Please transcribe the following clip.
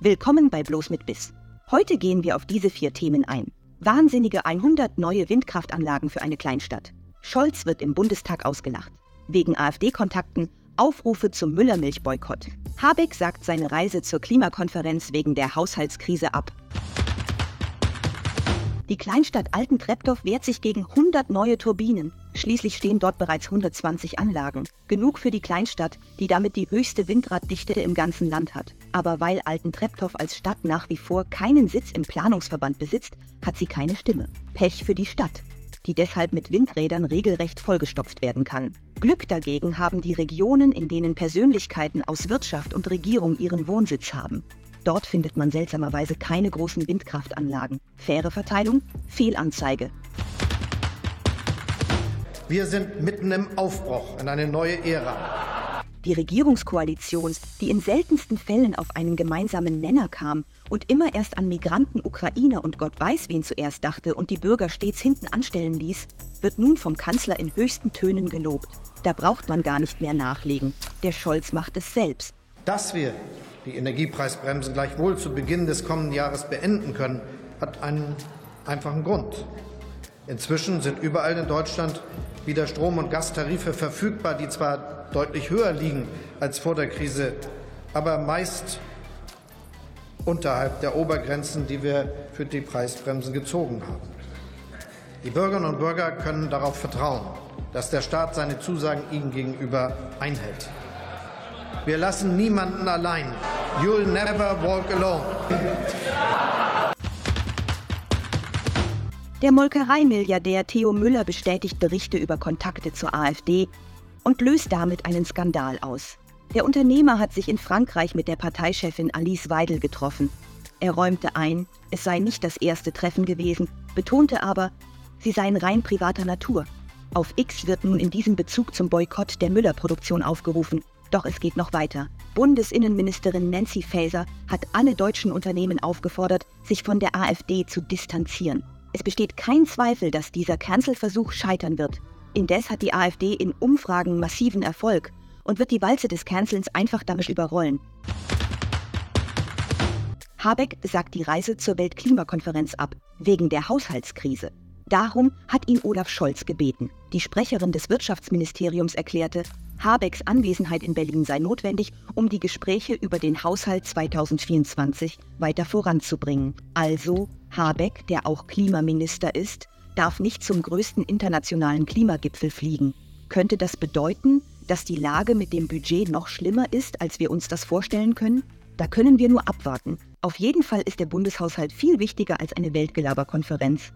Willkommen bei Bloß mit Biss. Heute gehen wir auf diese vier Themen ein. Wahnsinnige 100 neue Windkraftanlagen für eine Kleinstadt. Scholz wird im Bundestag ausgelacht. Wegen AfD-Kontakten Aufrufe zum Müllermilch-Boykott. Habeck sagt seine Reise zur Klimakonferenz wegen der Haushaltskrise ab. Die Kleinstadt Altentreptow wehrt sich gegen 100 neue Turbinen. Schließlich stehen dort bereits 120 Anlagen. Genug für die Kleinstadt, die damit die höchste Windraddichte im ganzen Land hat. Aber weil Altentreptow als Stadt nach wie vor keinen Sitz im Planungsverband besitzt, hat sie keine Stimme. Pech für die Stadt, die deshalb mit Windrädern regelrecht vollgestopft werden kann. Glück dagegen haben die Regionen, in denen Persönlichkeiten aus Wirtschaft und Regierung ihren Wohnsitz haben. Dort findet man seltsamerweise keine großen Windkraftanlagen. Faire Verteilung, Fehlanzeige. Wir sind mitten im Aufbruch in eine neue Ära. Die Regierungskoalition, die in seltensten Fällen auf einen gemeinsamen Nenner kam und immer erst an Migranten, Ukrainer und Gott weiß wen zuerst dachte und die Bürger stets hinten anstellen ließ, wird nun vom Kanzler in höchsten Tönen gelobt. Da braucht man gar nicht mehr nachlegen. Der Scholz macht es selbst. Dass wir die Energiepreisbremsen gleichwohl zu Beginn des kommenden Jahres beenden können, hat einen einfachen Grund. Inzwischen sind überall in Deutschland wieder Strom- und Gastarife verfügbar, die zwar deutlich höher liegen als vor der Krise, aber meist unterhalb der Obergrenzen, die wir für die Preisbremsen gezogen haben. Die Bürgerinnen und Bürger können darauf vertrauen, dass der Staat seine Zusagen ihnen gegenüber einhält. Wir lassen niemanden allein. You'll never walk alone. Der Molkereimilliardär Theo Müller bestätigt Berichte über Kontakte zur AfD und löst damit einen Skandal aus. Der Unternehmer hat sich in Frankreich mit der Parteichefin Alice Weidel getroffen. Er räumte ein, es sei nicht das erste Treffen gewesen, betonte aber, sie seien rein privater Natur. Auf X wird nun in diesem Bezug zum Boykott der Müller-Produktion aufgerufen. Doch es geht noch weiter. Bundesinnenministerin Nancy Faeser hat alle deutschen Unternehmen aufgefordert, sich von der AfD zu distanzieren. Es besteht kein Zweifel, dass dieser Cancel-Versuch scheitern wird. Indes hat die AfD in Umfragen massiven Erfolg und wird die Walze des Cancels einfach damit überrollen. Habeck sagt die Reise zur Weltklimakonferenz ab, wegen der Haushaltskrise. Darum hat ihn Olaf Scholz gebeten. Die Sprecherin des Wirtschaftsministeriums erklärte, Habecks Anwesenheit in Berlin sei notwendig, um die Gespräche über den Haushalt 2024 weiter voranzubringen. Also, Habeck, der auch Klimaminister ist, darf nicht zum größten internationalen Klimagipfel fliegen. Könnte das bedeuten, dass die Lage mit dem Budget noch schlimmer ist, als wir uns das vorstellen können? Da können wir nur abwarten. Auf jeden Fall ist der Bundeshaushalt viel wichtiger als eine Weltgelaberkonferenz.